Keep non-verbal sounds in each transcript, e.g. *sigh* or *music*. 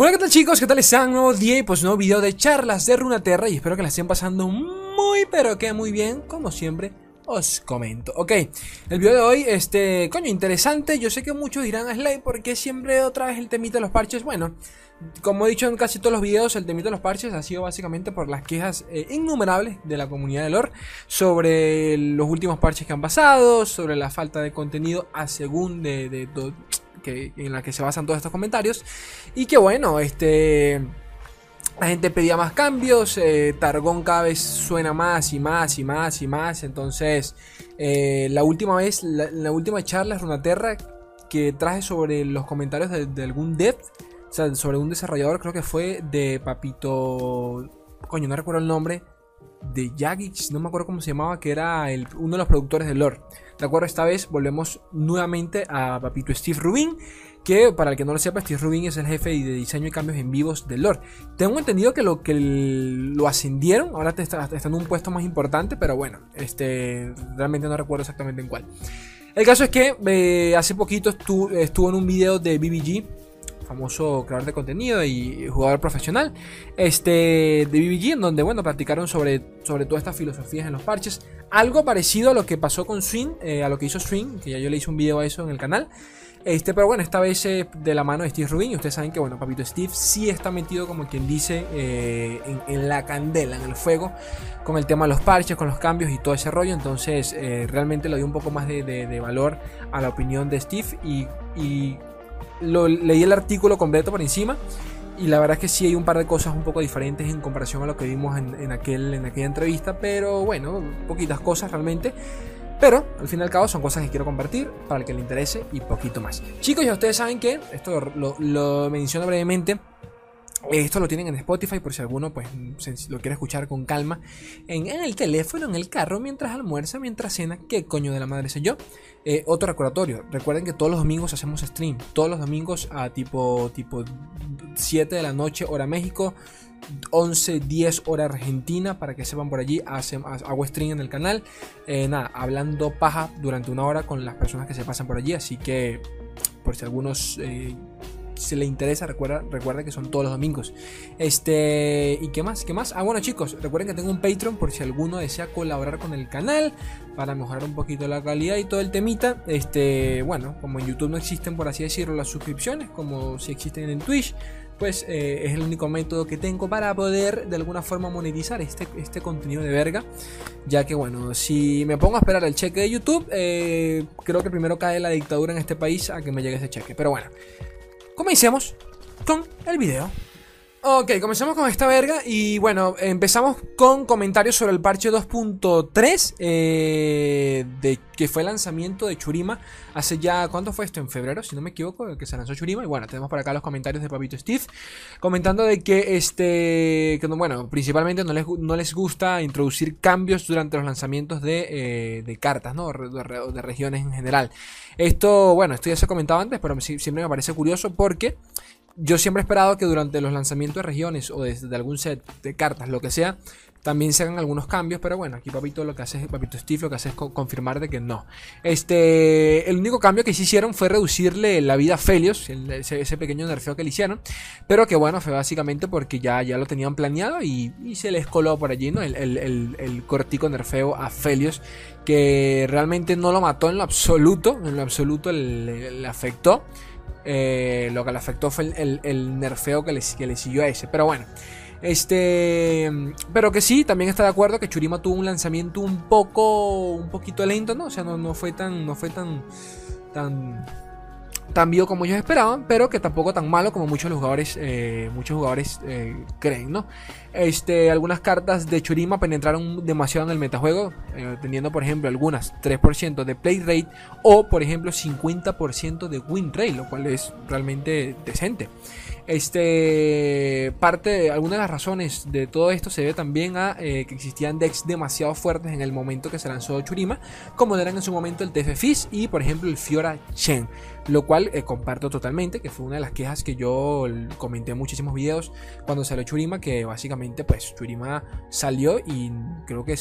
Hola, ¿qué tal chicos? ¿Qué tal están? Nuevo día y pues nuevo video de charlas de Runaterra y espero que la estén pasando muy pero que muy bien, como siempre os comento. Ok, el video de hoy, este, coño, interesante, yo sé que muchos dirán, Slay, porque siempre otra vez el temita de los parches? Bueno, como he dicho en casi todos los videos, el temita de los parches ha sido básicamente por las quejas eh, innumerables de la comunidad de lore sobre los últimos parches que han pasado, sobre la falta de contenido a según de, de, de en la que se basan todos estos comentarios. Y que bueno, este... La gente pedía más cambios, eh, Targón cada vez suena más y más y más y más. Entonces, eh, la última vez, la, última charla Runaterra que traje sobre los comentarios de, algún dev, o sea, sobre un desarrollador, creo que fue de Papito. Coño, no recuerdo el nombre. De Jagix, no me acuerdo cómo se llamaba, que era uno de los productores de lore. De acuerdo, esta vez volvemos nuevamente a papito Steve Rubin, que para el que no lo sepa, Steve Rubin es el jefe de diseño y cambios en vivos de Lord. Tengo entendido que lo que lo ascendieron, ahora está, en un puesto más importante, pero bueno, este realmente no recuerdo exactamente en cuál. El caso es que eh, hace poquito estuvo, estuvo en un video de BBG famoso creador de contenido y jugador profesional este, de BBG, en donde bueno, platicaron sobre, sobre todas estas filosofías en los parches. Algo parecido a lo que pasó con Swing, eh, a lo que hizo Swing, que ya yo le hice un video a eso en el canal. Este, pero bueno, esta vez eh, de la mano de Steve Rubin. Y ustedes saben que, bueno, Papito Steve sí está metido, como quien dice, eh, en, la candela, en el fuego, con el tema de los parches, con los cambios y todo ese rollo. Entonces, realmente le dio un poco más de, valor a la opinión de Steve. Y lo, leí el artículo completo por encima. Y la verdad es que sí hay un par de cosas un poco diferentes en comparación a lo que vimos en, aquel, en aquella entrevista. Pero bueno, poquitas cosas realmente. Pero al fin y al cabo son cosas que quiero compartir para el que le interese y poquito más. Chicos, ya ustedes saben que, esto lo, lo menciono brevemente, esto lo tienen en Spotify por si alguno pues lo quiere escuchar con calma. En, el teléfono, en el carro, mientras almuerza, mientras cena. ¿Qué coño de la madre sé yo? Eh, otro recordatorio. Recuerden que todos los domingos hacemos stream. Todos los domingos a tipo, tipo 7 de la noche, hora México. 11, 10 hora Argentina, para que sepan por allí, hago stream en el canal, eh, nada, hablando paja durante una hora con las personas que se pasan por allí, así que por si algunos eh, si le interesa, recuerda, recuerda que son todos los domingos. Este, ¿y qué más? ¿Qué más? Ah, bueno, chicos, recuerden que tengo un Patreon por si alguno desea colaborar con el canal para mejorar un poquito la calidad y todo el temita. Este, bueno, como en YouTube no existen, por así decirlo, las suscripciones, como si existen en Twitch pues eh, es el único método que tengo para poder de alguna forma monetizar este, este contenido de verga. Ya que bueno, si me pongo a esperar el cheque de YouTube, eh, creo que primero cae la dictadura en este país a que me llegue ese cheque. Pero bueno, comencemos con el video. Ok, comenzamos con esta verga y bueno, empezamos con comentarios sobre el parche 2.3 eh, de que fue el lanzamiento de Churima hace ya, ¿cuánto fue esto? En febrero, si no me equivoco, que se lanzó Churima y bueno, tenemos por acá los comentarios de Papito Steve comentando de que este, que bueno, principalmente no les, no les gusta introducir cambios durante los lanzamientos de, eh, cartas, ¿no? De, de regiones en general. Esto, bueno, esto ya se ha comentado antes, pero siempre me parece curioso porque yo siempre he esperado que durante los lanzamientos de regiones o de, algún set de cartas, lo que sea, también se hagan algunos cambios, pero bueno, aquí Papito lo que hace, Papito Steve lo que hace es confirmar de que no. Este, el único cambio que se hicieron fue reducirle la vida a Felios, ese, pequeño nerfeo que le hicieron, pero que bueno, fue básicamente porque ya, ya lo tenían planeado y, se les coló por allí, ¿no? El, el, cortico nerfeo a Felios, que realmente no lo mató en lo absoluto, en lo absoluto le afectó. Eh, lo que le afectó fue el, nerfeo que le, que le, siguió a ese. Pero bueno. Este. Pero que sí, también está de acuerdo que Churima tuvo un lanzamiento un poco. un poquito lento, ¿no? O sea, no, no fue tan. no fue tan. tan tan vivo como ellos esperaban, pero que tampoco tan malo como muchos jugadores, eh, muchos jugadores eh, creen, ¿no? Este, algunas cartas de Churima penetraron demasiado en el metajuego, eh, teniendo por ejemplo algunas 3% de play rate o por ejemplo 50% de win rate, lo cual es realmente decente. Este, parte de alguna de las razones de todo esto se debe también a que existían decks demasiado fuertes en el momento que se lanzó Churima, como eran en su momento el TF Fizz y por ejemplo el Fiora Chen. Lo cual eh, comparto totalmente, que fue una de las quejas que yo comenté en muchísimos videos cuando salió Churima, que básicamente pues Churima salió y creo que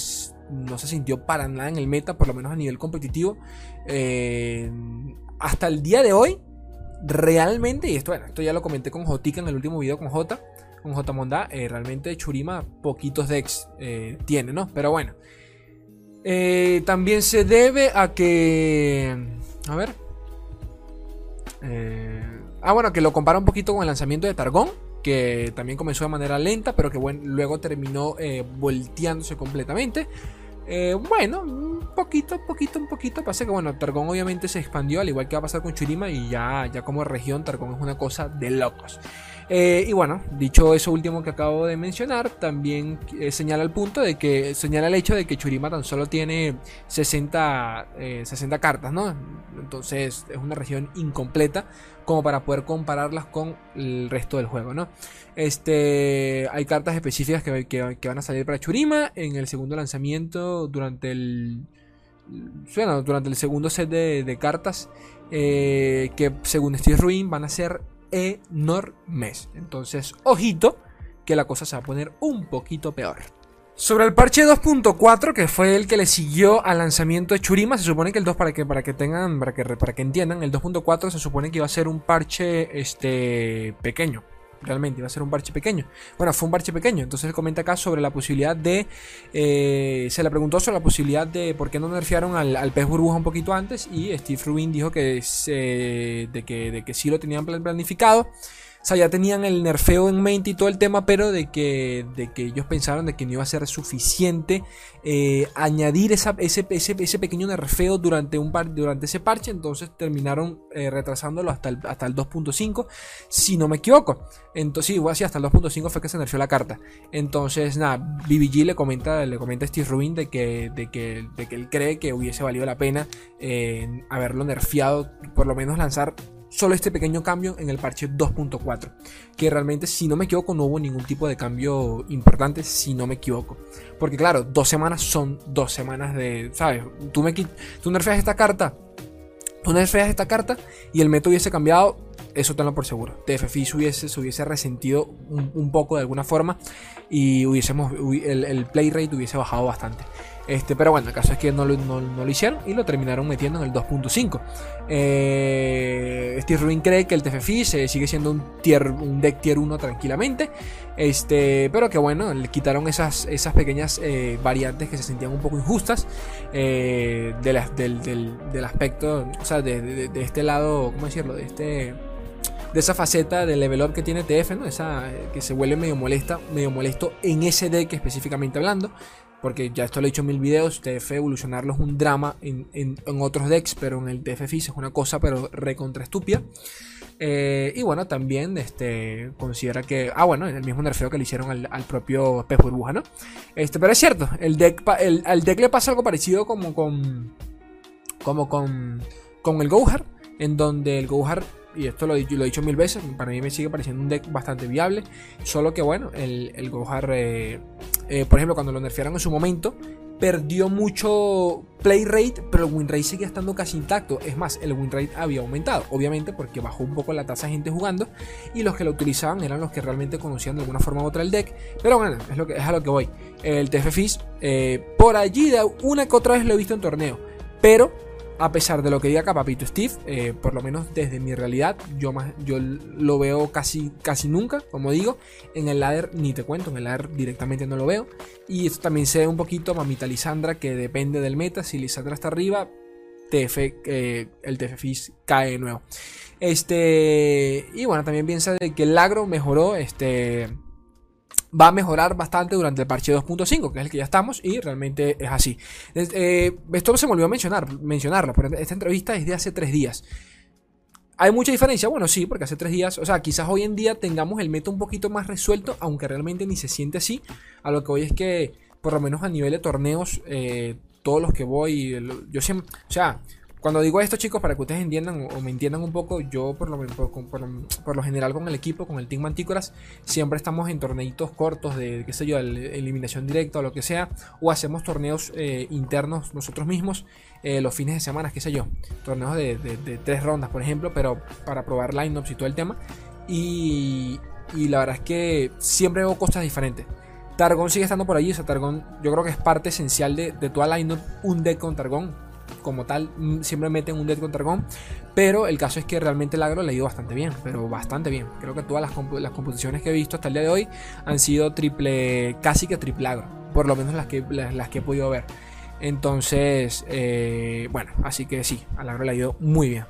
no se sintió para nada en el meta, por lo menos a nivel competitivo. Eh, hasta el día de hoy, realmente, y esto, bueno, esto ya lo comenté con Jotica en el último video con J, con J Monda, eh, realmente Churima poquitos decks eh, tiene, ¿no? Pero bueno. Eh, también se debe a que... A ver. ah, bueno, que lo compara un poquito con el lanzamiento de Targón que también comenzó de manera lenta, pero que luego terminó volteándose completamente. Eh, bueno, un poquito, poquito, un poquito. Pasa que bueno, Targón obviamente se expandió, al igual que va a pasar con Churima, y ya, ya como región, Targón es una cosa de locos. Eh, y bueno, dicho eso último que acabo de mencionar, también eh, señala el punto de que señala el hecho de que Churima tan solo tiene 60, 60 cartas, ¿no? Entonces es una región incompleta como para poder compararlas con el resto del juego, ¿no? Este, hay cartas específicas que, van a salir para Churima en el segundo lanzamiento durante el bueno, durante el segundo set de, cartas eh, que según Steve Ruin van a ser enormes. Entonces, ojito que la cosa se va a poner un poquito peor. Sobre el parche 2.4, que fue el que le siguió al lanzamiento de Churima, se supone que el 2, para que, para que tengan, para que, para que entiendan, el 2.4 se supone que iba a ser un parche este, pequeño realmente iba a ser un parche pequeño. Bueno, fue un parche pequeño. Entonces él comenta acá sobre la posibilidad de. Eh, se le preguntó sobre la posibilidad de por qué no nerfearon al, pez burbuja un poquito antes. Y Steve Rubin dijo que, de que, de que sí lo tenían planificado. Sea, ya tenían el nerfeo en mente y todo el tema, pero de que, de que ellos pensaron de que no iba a ser suficiente eh, añadir ese, ese, pequeño nerfeo durante, un par, durante ese parche, entonces terminaron eh, retrasándolo hasta el, hasta el 2.5, si no me equivoco. Entonces, igual sí, hasta el 2.5 fue que se nerfeó la carta. Entonces, nada, BBG le comenta, le comenta a Steve Rubin de que, de, que, de que él cree que hubiese valido la pena eh, haberlo nerfeado, por lo menos lanzar solo este pequeño cambio en el parche 2.4. Que realmente, si no me equivoco, no hubo ningún tipo de cambio importante, si no me equivoco. Porque claro, dos semanas son dos semanas de, ¿sabes? Tú, me, tú nerfeas esta carta, tú nerfeas esta carta y el método hubiese cambiado, eso tenlo por seguro. TFFI se hubiese, se hubiese resentido un, poco de alguna forma y hubiésemos, el, el play rate hubiese bajado bastante. Este, pero bueno, el caso es que no lo, lo hicieron y lo terminaron metiendo en el 2.5. Eh, Steve Rubin cree que el TFFI sigue siendo un, tier, un deck tier 1 tranquilamente. Este, pero que bueno, le quitaron esas, esas pequeñas eh, variantes que se sentían un poco injustas eh, del, aspecto, o sea, de, este lado, ¿cómo decirlo? De este de esa faceta del level up que tiene TF, ¿no? Esa que se vuelve medio molesta, medio molesto en ese deck específicamente hablando porque ya esto lo he dicho en mil videos, TF evolucionarlo es un drama en, otros decks, pero en el TF Fizz es una cosa pero recontra estúpida. Eh, y bueno, también este, considera que. Ah, bueno, el mismo nerfeo que le hicieron al, propio pez burbuja, ¿no? Este, pero es cierto, el deck, el, al deck le pasa algo parecido como con. Como con. Con el Gohar, en donde el Gohar y esto lo, he dicho mil veces, para mí me sigue pareciendo un deck bastante viable. Solo que bueno, el, el Gohar, eh, eh, por ejemplo, cuando lo nerfearon en su momento, perdió mucho play rate, pero el win rate seguía estando casi intacto. Es más, el win rate había aumentado, obviamente porque bajó un poco la tasa de gente jugando y los que lo utilizaban eran los que realmente conocían de alguna forma u otra el deck. Pero bueno, es, lo que, es a lo que voy. El TF eh, por allí una que otra vez lo he visto en torneo, pero a pesar de lo que diga acá Papito Steve, eh, por lo menos desde mi realidad, yo, más, yo lo veo casi, casi nunca, como digo. En el ladder ni te cuento, en el ladder directamente no lo veo. Y esto también se ve un poquito mamita Lisandra, que depende del meta. Si Lisandra está arriba, TF, eh, el TF cae de nuevo. Este, y bueno, también piensa de que el agro mejoró este, va a mejorar bastante durante el parche 2.5, que es el que ya estamos, y realmente es así. Eh, esto se me olvidó mencionar, mencionarlo, pero esta entrevista es de hace tres días. ¿Hay mucha diferencia? Bueno, sí, porque hace tres días, o sea, quizás hoy en día tengamos el método un poquito más resuelto, aunque realmente ni se siente así. A lo que voy es que, por lo menos a nivel de torneos, eh, todos los que voy, yo siempre, o sea, cuando digo esto, chicos, para que ustedes entiendan o, me entiendan un poco, yo por lo, por, lo general con el equipo, con el Team Mantícoras, siempre estamos en torneitos cortos de, qué sé yo, eliminación directa o lo que sea, o hacemos torneos eh, internos nosotros mismos eh, los fines de semana, qué sé yo, torneos de, tres rondas, por ejemplo, pero para probar lineups y todo el tema. Y, la verdad es que siempre veo cosas diferentes. Targón sigue estando por allí, o sea, Targón yo creo que es parte esencial de, de toda lineup, un deck con Targón como tal, mm, siempre meten un dead con Targón. Pero el caso es que realmente el agro le ha ido bastante bien, pero bastante bien. Creo que todas las, composiciones que he visto hasta el día de hoy han sido triple, casi que triple agro. Por lo menos las que, las, que he podido ver. Entonces, eh, bueno, así que sí, al agro le ha ido muy bien.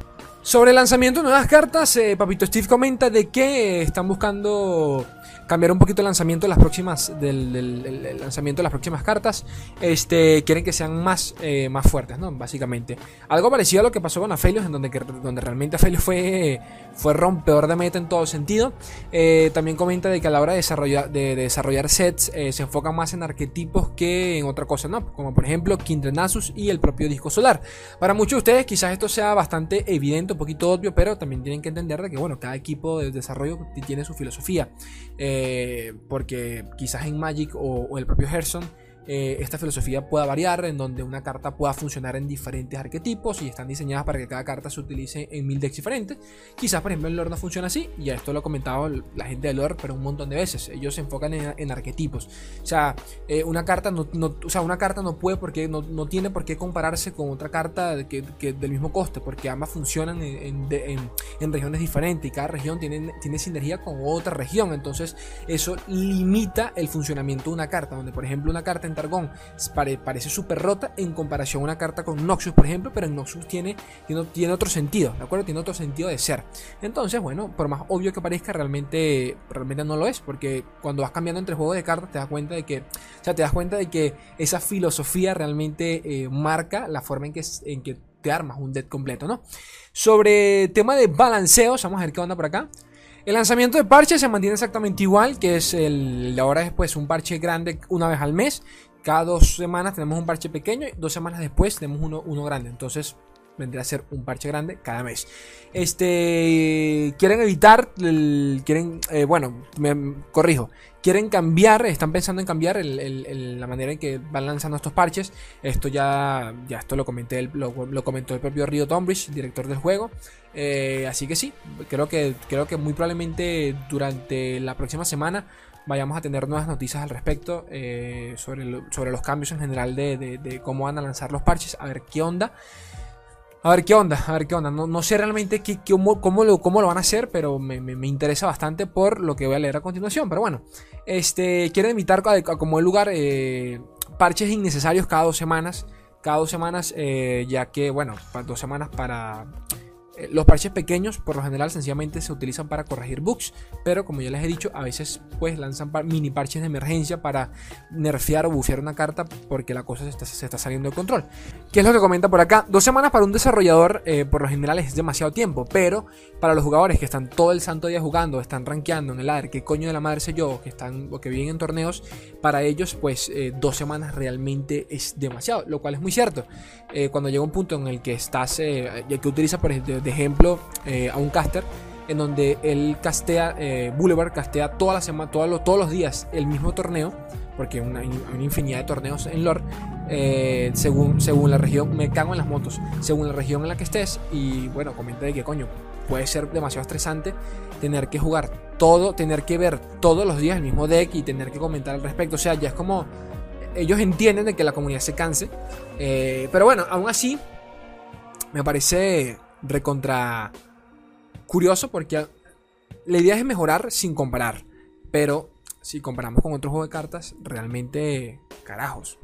Sobre el lanzamiento de nuevas cartas, eh, Papito Steve comenta de que están buscando cambiar un poquito el lanzamiento de las próximas del, lanzamiento de las próximas cartas. Este quieren que sean más eh, más fuertes no básicamente. Algo parecido a lo que pasó con Aphelios en donde donde realmente Aphelios fue fue rompedor de meta en todo sentido. Eh, también comenta de que a la hora de desarrollar de, desarrollar sets eh, se enfocan más en arquetipos que en otra cosa no como por ejemplo Kindred Nasus y el propio disco solar. Para muchos de ustedes quizás esto sea bastante evidente un poquito obvio pero también tienen que entender de que bueno cada equipo de desarrollo tiene su filosofía. Eh, porque quizás en Magic o, o el propio Gerson eh, esta filosofía pueda variar, en donde una carta pueda funcionar en diferentes arquetipos y están diseñadas para que cada carta se utilice en mil decks diferentes. Quizás, por ejemplo, en Lord no funciona así, y esto lo ha comentado la gente de Lord, pero un montón de veces. Ellos se enfocan en, arquetipos. O sea, eh, una carta no, o sea, una carta no puede porque no, no, tiene por qué compararse con otra carta que, del mismo coste, porque ambas funcionan en, en, regiones diferentes y cada región tiene, tiene sinergia con otra región. Entonces, eso limita el funcionamiento de una carta, donde por ejemplo una carta en Targón parece súper rota en comparación a una carta con Noxus, por ejemplo, pero en Noxus tiene, tiene, otro sentido, ¿de acuerdo? Tiene otro sentido de ser. Entonces, bueno, por más obvio que parezca, realmente, realmente no lo es, porque cuando vas cambiando entre juegos de cartas te das cuenta de que, o sea, te das cuenta de que esa filosofía realmente eh, marca la forma en que, en que te armas un deck completo, ¿no? Sobre tema de balanceos, vamos a ver qué onda por acá. El lanzamiento de parches se mantiene exactamente igual, que es el ahora después un parche grande una vez al mes. Cada dos semanas tenemos un parche pequeño y dos semanas después tenemos uno, grande. Entonces vendría a ser un parche grande cada mes. Este, quieren evitar, quieren, eh, bueno, me corrijo, quieren cambiar, están pensando en cambiar la manera en que van lanzando estos parches. Esto ya, ya esto lo comenté, lo, comentó el propio Rio Tombridge, director del juego. Eh, así que sí, creo que, creo que muy probablemente durante la próxima semana vayamos a tener nuevas noticias al respecto eh, sobre, sobre los cambios en general de, cómo van a lanzar los parches, a ver qué onda. A ver qué onda, a ver qué onda. No, sé realmente qué, cómo, lo, cómo, lo, van a hacer, pero me, interesa bastante por lo que voy a leer a continuación. Pero bueno, este, quiero invitar como el lugar eh, parches innecesarios cada dos semanas. Cada dos semanas, eh, ya que, bueno, dos semanas para los parches pequeños por lo general sencillamente se utilizan para corregir bugs, pero como ya les he dicho, a veces pues lanzan mini parches de emergencia para nerfear o bufear una carta porque la cosa se está, saliendo de control. ¿Qué es lo que comenta por acá? Dos semanas para un desarrollador eh, por lo general es demasiado tiempo, pero para los jugadores que están todo el santo día jugando, están rankeando en el ADER, que coño de la madre sé yo, que están o que viven en torneos, para ellos pues eh, dos semanas realmente es demasiado, lo cual es muy cierto. cuando llega un punto en el que estás, ya que utilizas por ejemplo ejemplo eh, a un caster en donde él castea, eh, Boulevard castea toda la semana, todos los, todos los días el mismo torneo, porque hay una, infinidad de torneos en lore, eh, según, según la región, me cago en las motos, según la región en la que estés, y bueno, comenta de que coño, puede ser demasiado estresante tener que jugar todo, tener que ver todos los días el mismo deck y tener que comentar al respecto, o sea, ya es como, ellos entienden de que la comunidad se canse, pero bueno, aún así, me parece recontra curioso porque la idea es mejorar sin comparar. Pero si comparamos con otro juego de cartas, realmente carajos.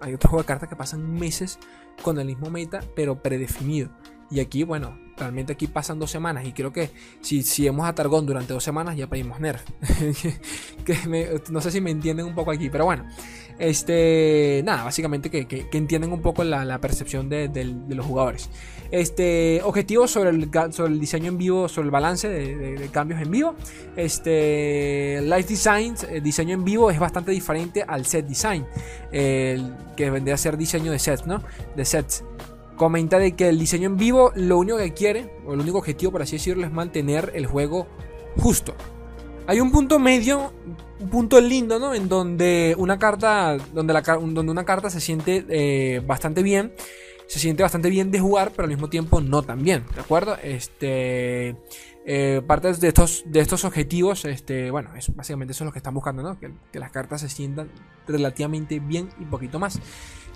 Hay otro juego de cartas que pasan meses con el mismo meta, pero predefinido. Y aquí, bueno, realmente aquí pasan dos semanas. Y creo que si, si hemos a durante dos semanas, ya pedimos Nerf. *laughs* que no sé si me entienden un poco aquí, pero bueno. Este, nada, básicamente que, que, entienden un poco la, percepción de, los jugadores. Este, objetivos sobre el, diseño en vivo, sobre el balance de, cambios en vivo. Este, Live Design, el diseño en vivo es bastante diferente al set design, que vendría a ser diseño de sets, ¿no? De sets. Comenta de que el diseño en vivo lo único que quiere, o el único objetivo por así decirlo, es mantener el juego justo. Hay un punto medio, un punto lindo, ¿no? En donde una carta, donde, la, donde una carta se siente eh, bastante bien, se siente bastante bien de jugar, pero al mismo tiempo no tan bien, ¿de acuerdo? Este, eh, parte de estos, de estos objetivos, este, bueno, es, básicamente eso es lo que están buscando, ¿no? Que, las cartas se sientan relativamente bien y poquito más.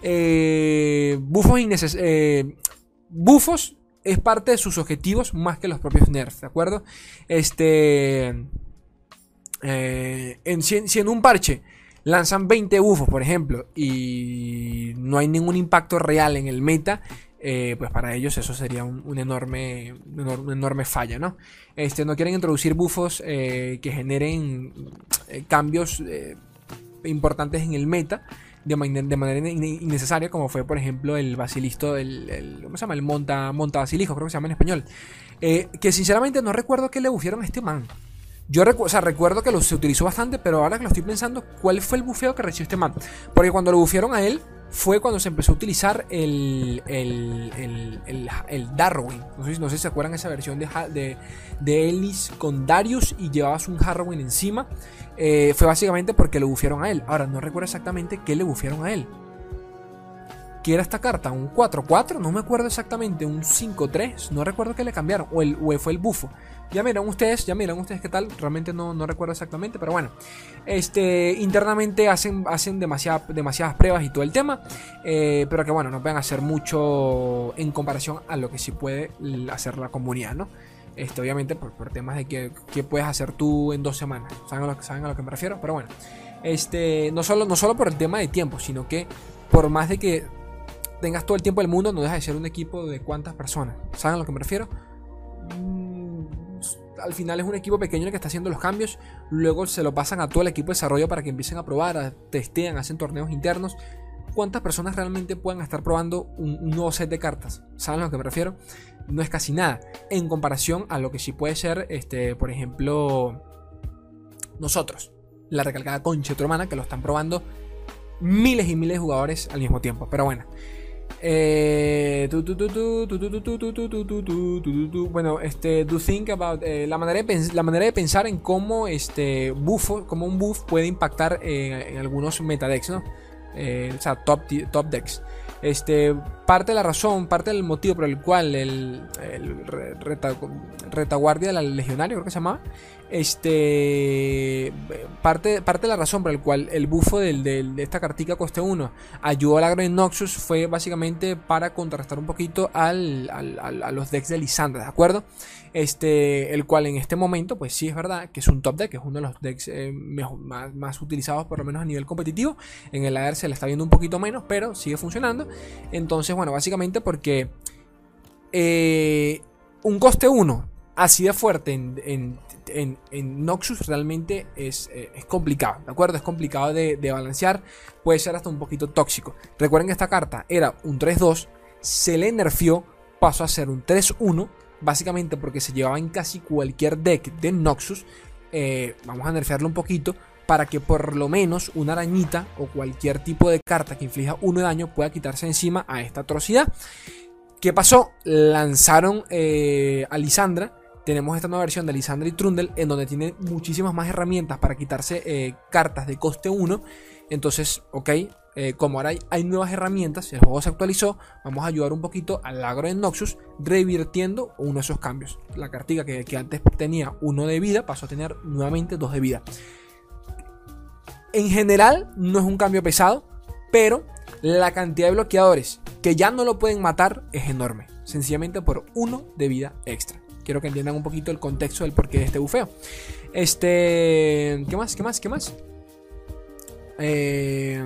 eh, bufos, eh, bufos es parte de sus objetivos más que los propios nerfs, ¿de acuerdo? Este. Eh, en, si, en un parche lanzan 20 bufos, por ejemplo, y no hay ningún impacto real en el meta, eh, pues para ellos eso sería un, enorme, una enorme falla, ¿no? Este, no quieren introducir bufos eh, que generen eh, cambios importantes en el meta de, manera innecesaria, como fue, por ejemplo, el basilisco, el, ¿cómo se llama? El monta, monta basilisco, creo que se llama en español. que sinceramente no recuerdo que le bufieron a este man. Yo recuerdo que lo, se utilizó bastante, pero ahora que lo estoy pensando, ¿cuál fue el bufeo que recibió este man? Porque cuando lo bufieron a él, fue cuando se empezó a utilizar el, el, Darwin. No sé, no sé, si se acuerdan esa versión de, de, de Ellis con Darius y llevabas un Harrowing encima. Eh, fue básicamente porque lo bufieron a él. Ahora, no recuerdo exactamente qué le bufieron a él. ¿Qué era esta carta? ¿Un 4-4? No me acuerdo exactamente. ¿Un 5-3? No recuerdo qué le cambiaron. O, el, o fue el bufo. Ya miran ustedes, ya miran ustedes qué tal. Realmente no, no recuerdo exactamente, pero bueno. Este, internamente hacen, hacen demasiadas pruebas y todo el tema. Eh, pero que bueno, no pueden hacer mucho en comparación a lo que sí puede hacer la comunidad, ¿no? Este, obviamente por, temas de que, puedes hacer tú en dos semanas. ¿Saben a, lo, ¿Saben a lo que me refiero? Pero bueno. Este, no, solo, no solo por el tema de tiempo, sino que por más de que tengas todo el tiempo del mundo, no deja de ser un equipo de cuántas personas. ¿Saben a lo que me refiero? al final es un equipo pequeño el que está haciendo los cambios. Luego se lo pasan a todo el equipo de desarrollo para que empiecen a probar, a testean, hacen torneos internos. ¿Cuántas personas realmente puedan estar probando un, nuevo set de cartas? ¿Saben a lo que me refiero? No es casi nada. En comparación a lo que sí puede ser, este, por ejemplo, nosotros. La recalcada concha hermana que lo están probando miles y miles de jugadores al mismo tiempo. Pero bueno. Bueno, este, do think about la manera de la manera de pensar en cómo este buffo, como un buff puede impactar en algunos metadecks, ¿no? o sea, top, top decks. Este, parte de la razón, parte del motivo por el cual el, retaguardia del legionario, creo que se llamaba, este, parte, parte de la razón por la cual el bufo de esta cartica coste 1 ayudó al agro de Noxus fue básicamente para contrastar un poquito al, a los decks de Lisandra, ¿de acuerdo? Este, el cual en este momento, pues sí es verdad que es un top deck, es uno de los decks eh, más, utilizados por lo menos a nivel competitivo. En el AR se le está viendo un poquito menos, pero sigue funcionando. Entonces, bueno, básicamente porque eh, un coste 1 así de fuerte en, Noxus realmente es, eh, es, complicado, ¿de acuerdo? Es complicado de, de, balancear, puede ser hasta un poquito tóxico. Recuerden que esta carta era un 3-2, se le nerfeó, pasó a ser un 3-1 básicamente porque se llevaba en casi cualquier deck de Noxus. Eh, vamos a nerfearlo un poquito para que por lo menos una arañita o cualquier tipo de carta que inflija uno de daño pueda quitarse encima a esta atrocidad. ¿Qué pasó? Lanzaron eh, a Lisandra. Tenemos esta nueva versión de Lisandra y Trundle en donde tiene muchísimas más herramientas para quitarse eh, cartas de coste 1. Entonces, ok, eh, como ahora hay, nuevas herramientas, el juego se actualizó, vamos a ayudar un poquito al agro de Noxus revirtiendo uno de esos cambios. La cartiga que, antes tenía uno de vida pasó a tener nuevamente dos de vida. En general no es un cambio pesado, pero la cantidad de bloqueadores que ya no lo pueden matar es enorme, sencillamente por uno de vida extra. Quiero que entiendan un poquito el contexto del porqué de este bufeo. Este, ¿qué más? ¿Qué más? ¿Qué más? Eh,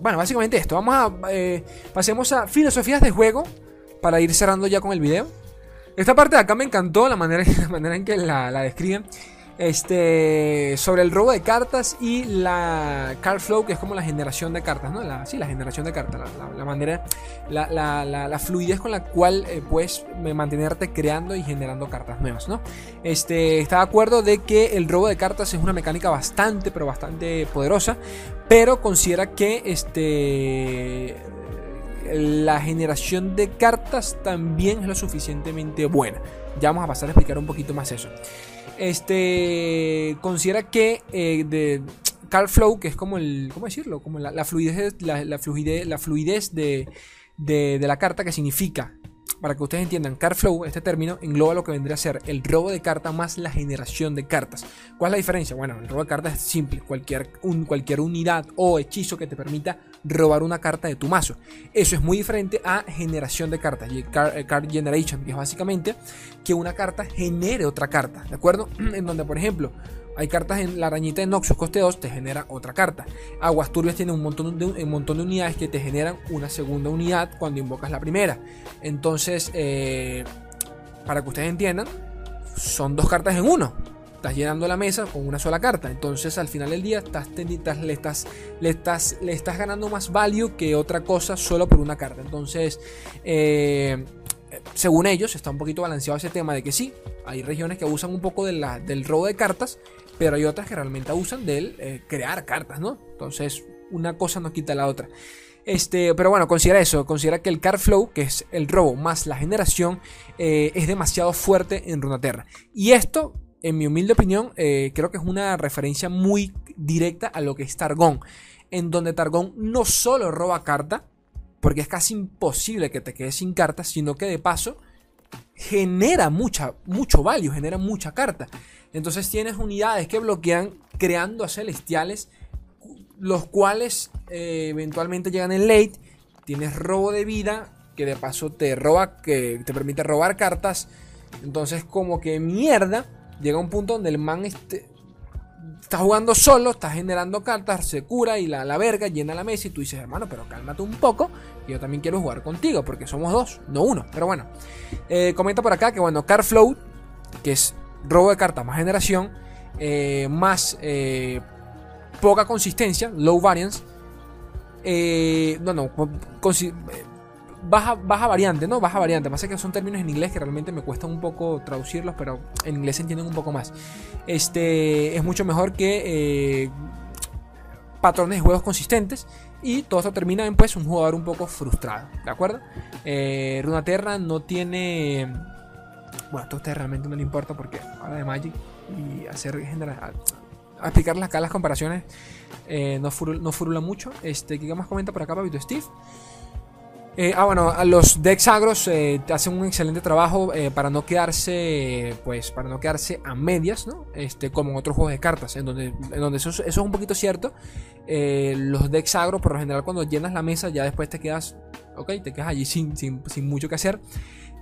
bueno, básicamente esto. Vamos a. Eh, pasemos a filosofías de juego. Para ir cerrando ya con el video. Esta parte de acá me encantó la manera, *laughs* la manera en que la, la describen este, sobre el robo de cartas y la card flow, que es como la generación de cartas, ¿no? La, sí, la generación de cartas, la, manera, la, fluidez con la cual eh, puedes mantenerte creando y generando cartas nuevas, ¿no? Este, está de acuerdo de que el robo de cartas es una mecánica bastante, pero bastante poderosa, pero considera que este la generación de cartas también es lo suficientemente buena. Ya vamos a pasar a explicar un poquito más eso este considera que eh, de Card Flow, que es como el, ¿cómo decirlo? Como la, fluidez, la, fluidez, la fluidez de, de, la carta, que significa para que ustedes entiendan, card flow, este término, engloba lo que vendría a ser el robo de carta más la generación de cartas. ¿Cuál es la diferencia? Bueno, el robo de cartas es simple, cualquier, cualquier unidad o hechizo que te permita robar una carta de tu mazo. Eso es muy diferente a generación de cartas, card, eh, card generation, es básicamente que una carta genere otra carta, ¿de acuerdo? *clears throat* en donde, por ejemplo, hay cartas en la arañita de Noxus coste 2, te genera otra carta. Aguas turbias tiene un montón, de, un montón de unidades que te generan una segunda unidad cuando invocas la primera. Entonces, eh, para que ustedes entiendan, son dos cartas en uno. Estás llenando la mesa con una sola carta. Entonces, al final del día, estás, le, estás, le, estás, le estás ganando más value que otra cosa solo por una carta. Entonces, eh, según ellos, está un poquito balanceado ese tema de que sí, hay regiones que usan un poco del robo de cartas, pero hay otras que realmente abusan del eh, crear cartas, ¿no? Entonces, una cosa no quita la otra. Este, pero bueno, considera eso, considera que el card flow, que es el robo más la generación, eh, es demasiado fuerte en Runaterra. Y esto, en mi humilde opinión, eh, creo que es una referencia muy directa a lo que es Targón, en donde Targón no solo roba carta, porque es casi imposible que te quedes sin cartas, sino que de paso genera mucha, mucho value, genera mucha carta. Entonces tienes unidades que bloquean creando a celestiales, los cuales eh, eventualmente llegan en late. Tienes robo de vida, que de paso te roba, que te permite robar cartas. Entonces, como que mierda, llega un punto donde el man este, está jugando solo, está generando cartas, se cura y la, la verga llena la mesa. Y tú dices, hermano, pero cálmate un poco. Yo también quiero jugar contigo, porque somos dos, no uno. Pero bueno, eh, comenta por acá que, bueno, Flow que es robo de carta más generación, eh, más eh, poca consistencia, low variance. No, no, baja, baja variante, ¿no? Baja variante. Pasa que son términos en inglés que realmente me cuesta un poco traducirlos, pero en inglés se entienden un poco más. Este es mucho mejor que patrones de juegos consistentes. Y todo esto termina en pues un jugador un poco frustrado. ¿De acuerdo? Runaterra no tiene bueno, esto a ustedes realmente no le importa porque habla de Magic y hacer general, a, explicarles acá las comparaciones eh, no, furula, mucho. Este, ¿Qué más comenta por acá, Papito Steve? Eh, ah, bueno, los decks agros eh, hacen un excelente trabajo para no quedarse, pues, para no quedarse a medias, ¿no? Este, como en otros juegos de cartas, en donde, en donde eso, es un poquito cierto. los decks agros, por lo general, cuando llenas la mesa, ya después te quedas, ok, te quedas allí sin, sin, sin mucho que hacer.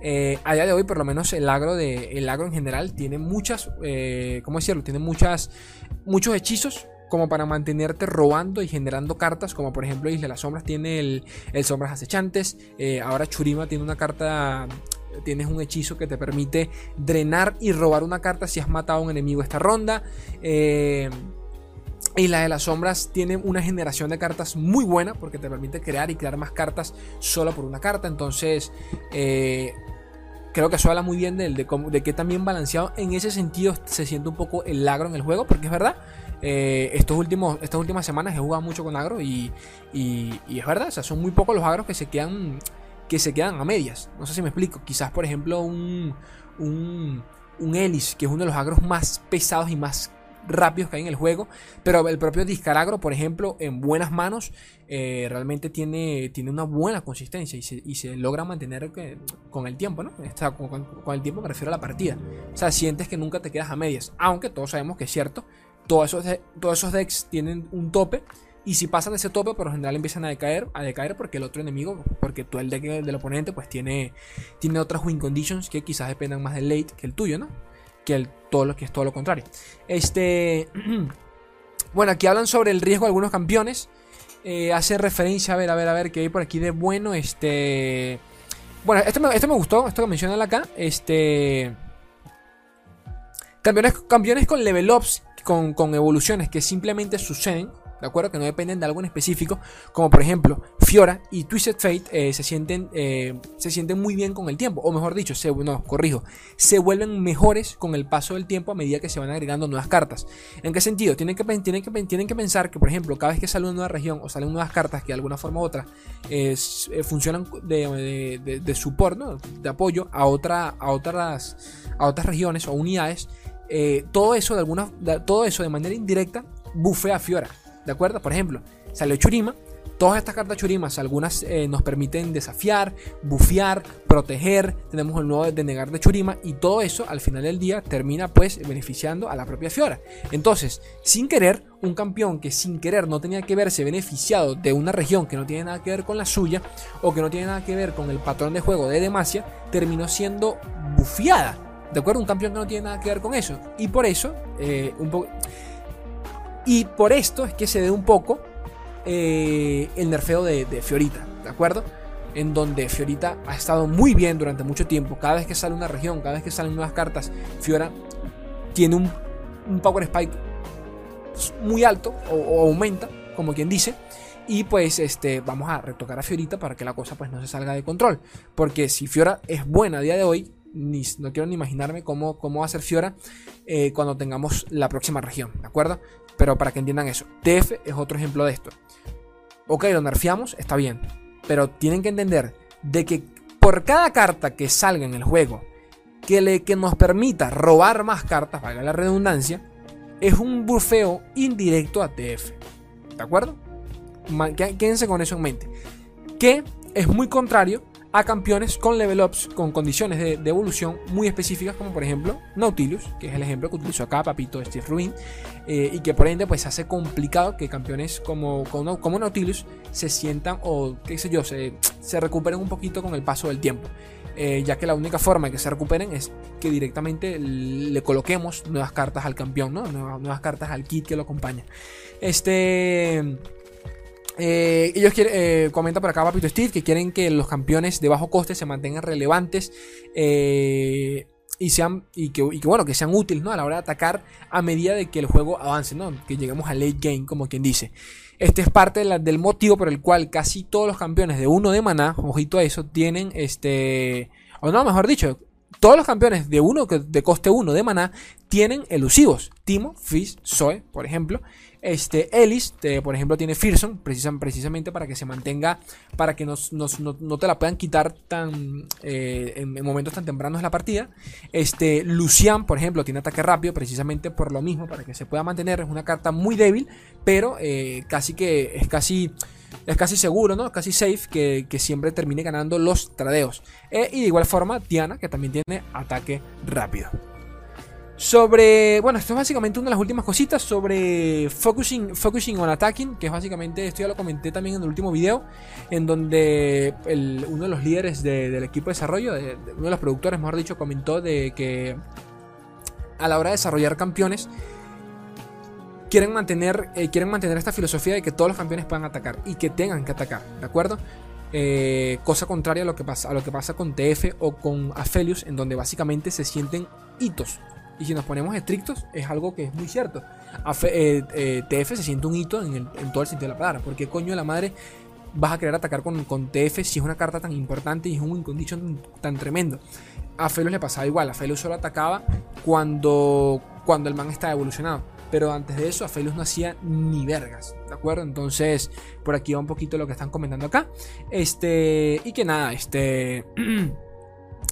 Eh, a día de hoy, por lo menos, el agro, de, el agro en general tiene muchas, eh, ¿cómo decirlo? Tiene muchas, muchos hechizos como para mantenerte robando y generando cartas, como por ejemplo Isla de las Sombras tiene el, Sombras Acechantes, eh, ahora Churima tiene una carta, tienes un hechizo que te permite drenar y robar una carta si has matado a un enemigo esta ronda. Y la de las sombras tiene una generación de cartas muy buena porque te permite crear y crear más cartas solo por una carta. Entonces, eh, creo que eso habla muy bien de, de, de que también balanceado en ese sentido se siente un poco el agro en el juego. Porque es verdad, eh, estos últimos, estas últimas semanas he jugado mucho con agro y, es verdad, o sea, son muy pocos los agros que se quedan, que se quedan a medias. No sé si me explico. Quizás, por ejemplo, un, un, un Elis, que es uno de los agros más pesados y más rápidos que hay en el juego. Pero el propio Discaragro, por ejemplo, en buenas manos, eh, realmente tiene, tiene una buena consistencia y se, logra mantener con el tiempo, ¿no? con, el tiempo me refiero a la partida. O sea, sientes que nunca te quedas a medias. Aunque todos sabemos que es cierto, todos esos, todos esos decks tienen un tope. Y si pasan ese tope, por lo general empiezan a decaer, a decaer porque el otro enemigo, porque tú el deck del oponente, pues tiene, tiene otras win conditions que quizás dependan más del late que el tuyo, ¿no? que, el, todo lo, que es todo lo contrario. Este, *clears throat* bueno, aquí hablan sobre el riesgo de algunos campeones. Eh, hace referencia, a ver, a ver, a ver, que hay por aquí de bueno. Este. Bueno, esto me, esto me gustó, esto que mencionan acá. Este. Campeones, campeones con level ups, con, con evoluciones que simplemente suceden ¿de acuerdo? Que no dependen de algo en específico, como por ejemplo Fiora y Twisted Fate eh, se, sienten, eh, se sienten muy bien con el tiempo, o mejor dicho, se, no, corrijo, se vuelven mejores con el paso del tiempo a medida que se van agregando nuevas cartas. ¿En qué sentido? Tienen que, tienen que, tienen que pensar que, por ejemplo, cada vez que sale una nueva región o salen nuevas cartas que de alguna forma u otra eh, funcionan de, de, de, support, de apoyo a, otra, a, otras, a otras regiones o unidades, todo, eso de alguna, todo eso de manera indirecta bufea a Fiora. ¿De acuerdo? Por ejemplo, salió Churima. todas estas cartas churimas, algunas eh, nos permiten desafiar, bufear, proteger, tenemos el nuevo denegar de churima y todo eso al final del día termina pues beneficiando a la propia Fiora. Entonces, sin querer, un campeón que sin querer no tenía que verse beneficiado de una región que no tiene nada que ver con la suya o que no tiene nada que ver con el patrón de juego de Demacia, terminó siendo bufeada. ¿De acuerdo? Un campeón que no tiene nada que ver con eso. Y por eso, eh, un poco... Y por esto es que se ve un poco eh, el nerfeo de, Fiorita, ¿de acuerdo? En donde Fiorita ha estado muy bien durante mucho tiempo. Cada vez que sale una región, cada vez que salen nuevas cartas, Fiora tiene un, power spike muy alto o, aumenta, como quien dice. Y pues este, vamos a retocar a Fiorita para que la cosa pues no se salga de control. Porque si Fiora es buena a día de hoy, ni, no quiero ni imaginarme cómo, cómo va a ser Fiora eh, cuando tengamos la próxima región, ¿de acuerdo? Pero para que entiendan eso, TF es otro ejemplo de esto. Ok, lo nerfeamos, está bien. Pero tienen que entender de que por cada carta que salga en el juego que, le, que nos permita robar más cartas, valga la redundancia, es un bufeo indirecto a TF. ¿De acuerdo? Quédense con eso en mente. Que es muy contrario a campeones con level ups con condiciones de, evolución muy específicas, como por ejemplo Nautilus, que es el ejemplo que utilizó acá Papito Steve Ruin, eh, y que por ende pues hace complicado que campeones como, como, Nautilus se sientan o qué sé yo, se, se recuperen un poquito con el paso del tiempo. Eh, ya que la única forma de que se recuperen es que directamente le coloquemos nuevas cartas al campeón, ¿no? nuevas, nuevas cartas al kit que lo acompaña. Este. Eh, ellos quieren, eh, comenta por acá Papito Steve que quieren que los campeones de bajo coste se mantengan relevantes eh, y sean y que, bueno que sean útiles ¿no? a la hora de atacar a medida de que el juego avance, ¿no? que lleguemos a late game como quien dice. Este es parte del motivo por el cual casi todos los campeones de uno de maná, ojito a eso, tienen este o no, mejor dicho, todos los campeones de uno de coste 1 de maná tienen elusivos. Timo, Fizz, Zoe, por ejemplo. Este, Ellis, por ejemplo, tiene Fearson, precisamente para que se mantenga, para que no, te la puedan quitar tan eh, en, momentos tan tempranos de la partida. Este, Lucian, por ejemplo, tiene ataque rápido, precisamente por lo mismo, para que se pueda mantener. Es una carta muy débil, pero eh, casi que es casi es casi seguro, ¿no? Casi safe que, siempre termine ganando los tradeos. Eh, y de igual forma, Tiana, que también tiene ataque rápido. Sobre, bueno, esto es básicamente una de las últimas cositas sobre focusing, focusing on attacking, que es básicamente, esto ya lo comenté también en el último video, en donde uno de los líderes del equipo de desarrollo, uno de los productores, mejor dicho, comentó de que a la hora de desarrollar campeones, quieren mantener, eh, quieren mantener esta filosofía de que todos los campeones puedan atacar y que tengan que atacar, ¿de acuerdo? Eh, cosa contraria a lo, que pasa, a lo que pasa con TF o con Aphelios, en donde básicamente se sienten hitos y si nos ponemos estrictos, es algo que es muy cierto. Eh, eh, TF se siente un hito en, todo el sentido de la palabra. Porque coño de la madre vas a querer atacar con, TF si es una carta tan importante y es un win condition tan tremendo? A Felus le pasaba igual. A Felus solo atacaba cuando, cuando el man estaba evolucionado. Pero antes de eso, a Felus no hacía ni vergas. ¿De acuerdo? Entonces, por aquí va un poquito lo que están comentando acá. Este. Y que nada, este. *clears throat*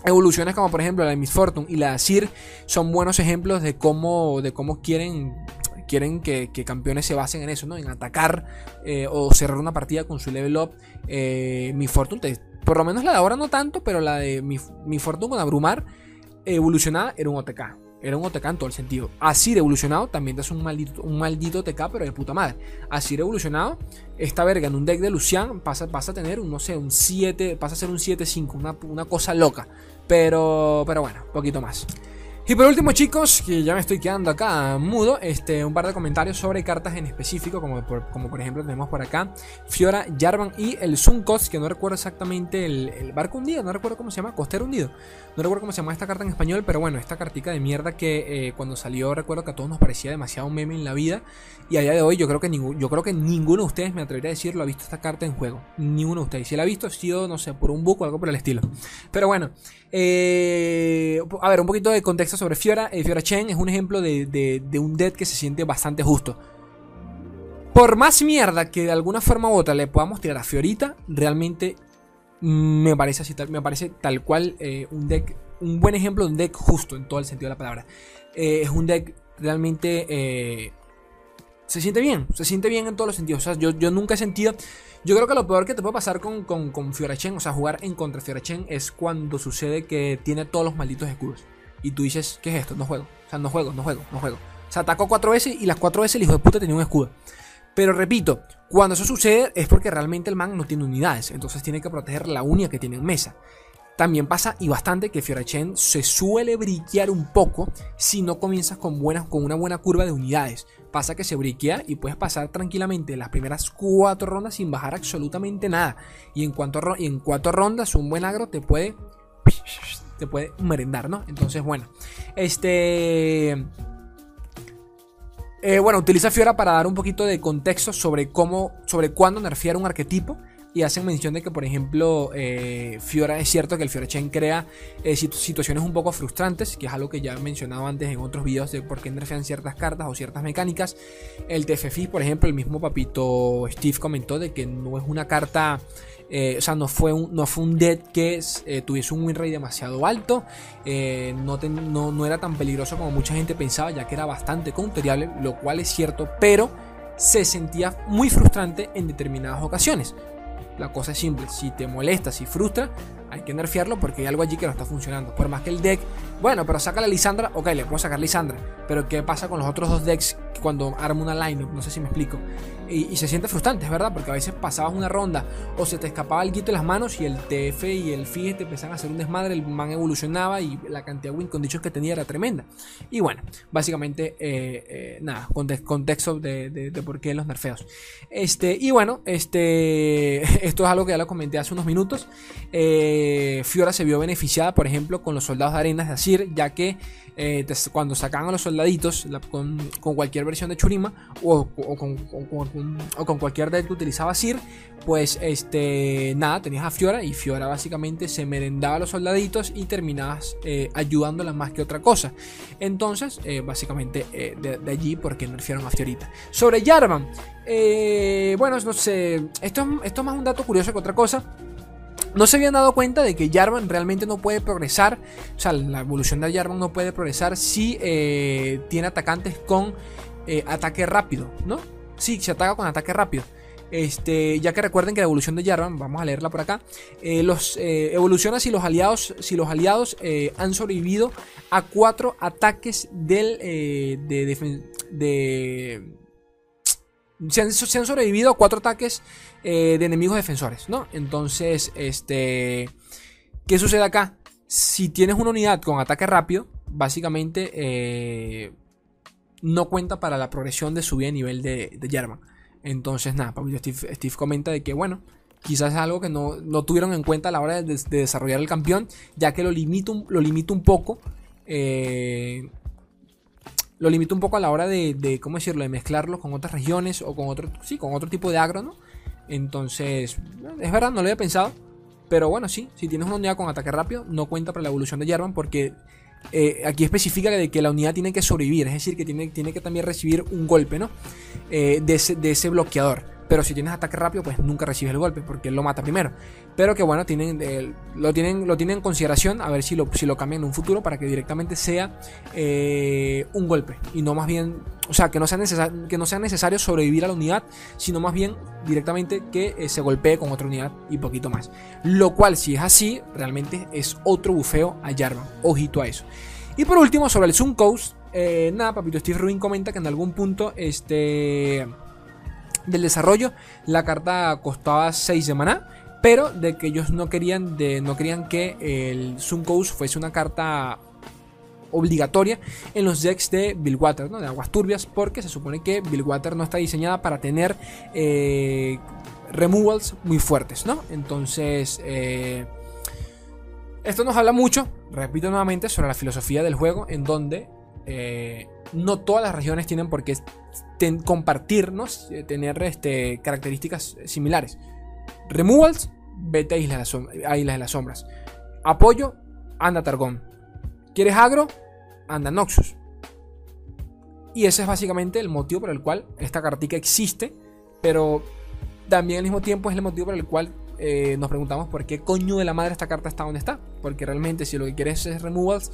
Evoluciones como por ejemplo la de Miss Fortune y la de Sir son buenos ejemplos de cómo, de cómo quieren, quieren que, campeones se basen en eso, ¿no? En atacar eh, o cerrar una partida con su level up. Eh, Miss Fortune, por lo menos la de ahora no tanto, pero la de Miss Fortune con Abrumar evolucionada era un OTK. Era un OTK en todo el sentido. Así evolucionado también te hace un maldito, un maldito OTK, pero de puta madre. Así evolucionado, esta verga en un deck de Lucian pasa, vas a tener un, no sé, un 7, pasa a ser un 7-5, una, una cosa loca. Pero, pero bueno, poquito más. Y por último, chicos, que ya me estoy quedando acá mudo, este, un par de comentarios sobre cartas en específico, como por, como por ejemplo tenemos por acá Fiora, Jarvan y el Sunkos, que no recuerdo exactamente el, barco hundido, no recuerdo cómo se llama, costero hundido. No recuerdo cómo se llama esta carta en español, pero bueno, esta cartica de mierda que eh, cuando salió recuerdo que a todos nos parecía demasiado un meme en la vida. Y a día de hoy yo creo que, yo creo que ninguno de ustedes, me atrevería a decir, lo ha visto esta carta en juego. Ninguno de ustedes. Si la ha visto, ha sido, no sé, por un book o algo por el estilo. Pero bueno, eh, a ver, un poquito de contexto sobre Fiora. Eh, Fiora Chen es un ejemplo de, un dead que se siente bastante justo. Por más mierda que de alguna forma u otra le podamos tirar a Fiorita, realmente me parece me parece tal cual eh, un deck, un buen ejemplo de un deck justo en todo el sentido de la palabra. es un deck realmente se siente bien, se siente bien en todos los sentidos. O sea, yo, yo nunca he sentido. Yo creo que lo peor que te puede pasar con, con, con Fiorachen, o sea, jugar en contra Fiorachen, es cuando sucede que tiene todos los malditos escudos. Y tú dices, ¿qué es esto? No juego. O sea, no juego, no juego, no juego. O sea, atacó cuatro veces y las cuatro veces el hijo de puta tenía un escudo. Pero repito, cuando eso sucede es porque realmente el man no tiene unidades. Entonces tiene que proteger la única que tiene en mesa. También pasa y bastante que Fiorachen se suele briquear un poco si no comienzas con, buenas, con una buena curva de unidades. Pasa que se briquea y puedes pasar tranquilamente las primeras cuatro rondas sin bajar absolutamente nada. Y en, cuanto en cuatro rondas un buen agro te puede... Te puede merendar, ¿no? Entonces, bueno. Este... Eh, bueno, utiliza Fiora para dar un poquito de contexto sobre cómo, sobre cuándo nerfear un arquetipo y hacen mención de que, por ejemplo, eh, Fiora es cierto que el Fiora Chain crea eh, situaciones un poco frustrantes, que es algo que ya he mencionado antes en otros videos de por qué nerfean ciertas cartas o ciertas mecánicas. El TFFI, por ejemplo, el mismo papito Steve comentó de que no es una carta. Eh, o sea, no fue un, no fue un dead que tuviese un win rate demasiado alto. No, no, no, era tan peligroso como mucha gente pensaba, ya que era bastante counteriable, lo cual es cierto, pero se sentía muy frustrante en determinadas ocasiones. La cosa es simple, si te molesta, si frustra, hay que nerfearlo porque hay algo allí que no está funcionando. Por más que el deck, bueno, pero saca la Lisandra, ok, le puedo sacar Lisandra. Pero ¿qué pasa con los otros dos decks cuando arma una lineup? No sé si me explico. Y, se siente frustrante, es verdad, porque a veces pasabas una ronda o se te escapaba el guito de las manos y el TF y el FIGE te empezaban a hacer un desmadre, el man evolucionaba y la cantidad de win conditions que tenía era tremenda. Y bueno, básicamente, eh, eh, nada, contexto de, por qué los nerfeos. Este, y bueno, este, *laughs* esto es algo que ya lo comenté hace unos minutos. Eh, Fiora se vio beneficiada, por ejemplo, con los soldados de arenas de Asir, ya que eh, cuando sacaban a los soldaditos con, cualquier versión de Churima o, con, cualquier deck que utilizaba Sir, pues este nada, tenías a Fiora y Fiora básicamente se merendaba a los soldaditos y terminabas eh, ayudándola más que otra cosa. Entonces, eh, básicamente de, allí porque nerfearon a Fiorita. Sobre Jarvan, bueno, no sé, esto, esto es más un dato curioso que otra cosa no se habían dado cuenta de que Jarvan realmente no puede progresar. O sea, la evolución de Jarvan no puede progresar si eh, tiene atacantes con eh, ataque rápido, ¿no? Sí, se ataca con ataque rápido. Este, ya que recuerden que la evolución de Jarvan, vamos a leerla por acá, eh, los, evoluciona si los aliados, si los aliados han sobrevivido a cuatro ataques del, de, de se han, sobrevivido a cuatro ataques eh, de enemigos defensores, ¿no? Entonces, este. ¿Qué sucede acá? Si tienes una unidad con ataque rápido, básicamente eh, no cuenta para la progresión de subida de nivel de, de Entonces, nada, Steve, comenta de que, bueno, quizás es algo que no, tuvieron en cuenta a la hora de, desarrollar el campeón, ya que lo limita limita un poco. Eh, lo limita un poco a la hora de, ¿cómo decirlo?, de mezclarlo con otras regiones o con otro, sí, con otro tipo de agro, ¿no? Entonces, es verdad, no lo había pensado. Pero bueno, sí, si tienes una unidad con ataque rápido, no cuenta para la evolución de Jarvan porque eh, aquí especifica de que la unidad tiene que sobrevivir, es decir, que tiene, tiene que también recibir un golpe, ¿no? Eh, de, de ese bloqueador. Pero si tienes ataque rápido, pues nunca recibes el golpe, porque él lo mata primero. Pero que bueno, tienen, eh, lo, tienen, lo tienen en consideración, a ver si lo, si lo cambian en un futuro para que directamente sea eh, un golpe. Y no más bien, o sea, que no, sea que no sea necesario sobrevivir a la unidad, sino más bien directamente que eh, se golpee con otra unidad y poquito más. Lo cual, si es así, realmente es otro bufeo a Jarvan. Ojito a eso. Y por último, sobre el Zoom Coast, nada, papito Steve Rubin comenta que en algún punto, este del desarrollo, la carta costaba 6 de maná, pero de que ellos no querían, de, no querían que el Coast fuese una carta obligatoria en los decks de Billwater, ¿no? de aguas turbias, porque se supone que Billwater no está diseñada para tener eh, removals muy fuertes, ¿no? Entonces, eh, esto nos habla mucho, repito nuevamente, sobre la filosofía del juego, en donde eh, no todas las regiones tienen por qué compartirnos, eh, tener este, características similares. Removals, vete a Islas, de las Sombras. Apoyo, anda Targón. ¿Quieres agro? Anda Noxus. Y ese es básicamente el motivo por el cual esta cartica existe, pero también al mismo tiempo es el motivo por el cual eh, nos preguntamos por qué coño de la madre esta carta está donde está. Porque realmente si lo que quieres es removals,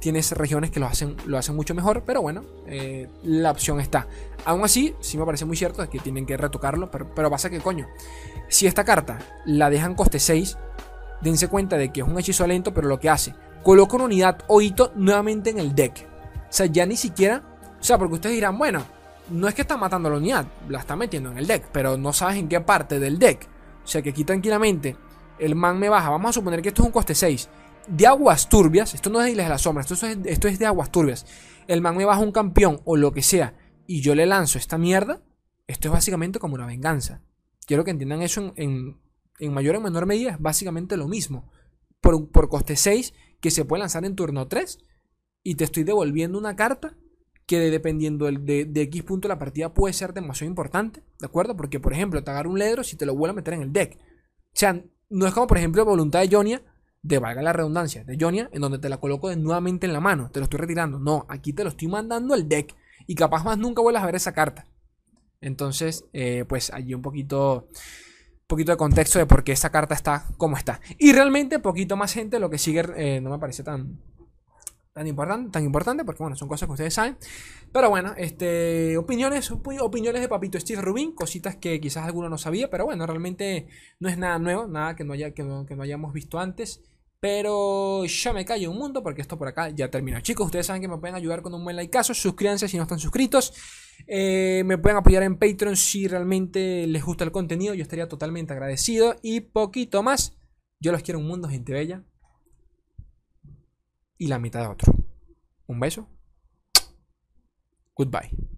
tienes regiones que lo hacen, lo hacen mucho mejor, pero bueno, eh, la opción está. Aún así, sí me parece muy cierto que tienen que retocarlo, pero, pasa que coño, si esta carta la dejan coste 6, dense cuenta de que es un hechizo lento, pero lo que hace, coloca una unidad o hito nuevamente en el deck. O sea, ya ni siquiera, o sea, porque ustedes dirán, bueno, no es que está matando la unidad, la está metiendo en el deck, pero no sabes en qué parte del deck. O sea, que aquí tranquilamente el man me baja, vamos a suponer que esto es un coste 6 de aguas turbias, esto no es de Islas de la Sombra, esto es, de aguas turbias. El man me baja un campeón o lo que sea y yo le lanzo esta mierda, esto es básicamente como una venganza. Quiero que entiendan eso en, mayor o menor medida, es básicamente lo mismo. Por, por coste 6 que se puede lanzar en turno 3 y te estoy devolviendo una carta que dependiendo de, de, X punto de la partida puede ser demasiado importante, ¿de acuerdo? Porque, por ejemplo, te agarro un ledro si te lo vuelvo a meter en el deck. O sea, no es como, por ejemplo, Voluntad de Jonia, de valga la redundancia, de Jonia, en donde te la coloco de nuevamente en la mano, te lo estoy retirando. No, aquí te lo estoy mandando al deck y capaz más nunca vuelvas a ver esa carta. Entonces, eh, pues allí un poquito, poquito de contexto de por qué esa carta está como está. Y realmente poquito más gente, lo que sigue eh, no me parece tan, tan importante, tan importante, porque bueno, son cosas que ustedes saben. Pero bueno, este, opiniones, opiniones de Papito Steve Rubin, cositas que quizás alguno no sabía, pero bueno, realmente no es nada nuevo, nada que no, haya, que no, hayamos visto antes. Pero ya me callo un mundo porque esto por acá ya terminó. Chicos, ustedes saben que me pueden ayudar con un buen like caso. Suscríbanse si no están suscritos. Eh, me pueden apoyar en Patreon si realmente les gusta el contenido. Yo estaría totalmente agradecido. Y poquito más. Yo los quiero un mundo, gente bella y la mitad de otro. Un beso. Goodbye.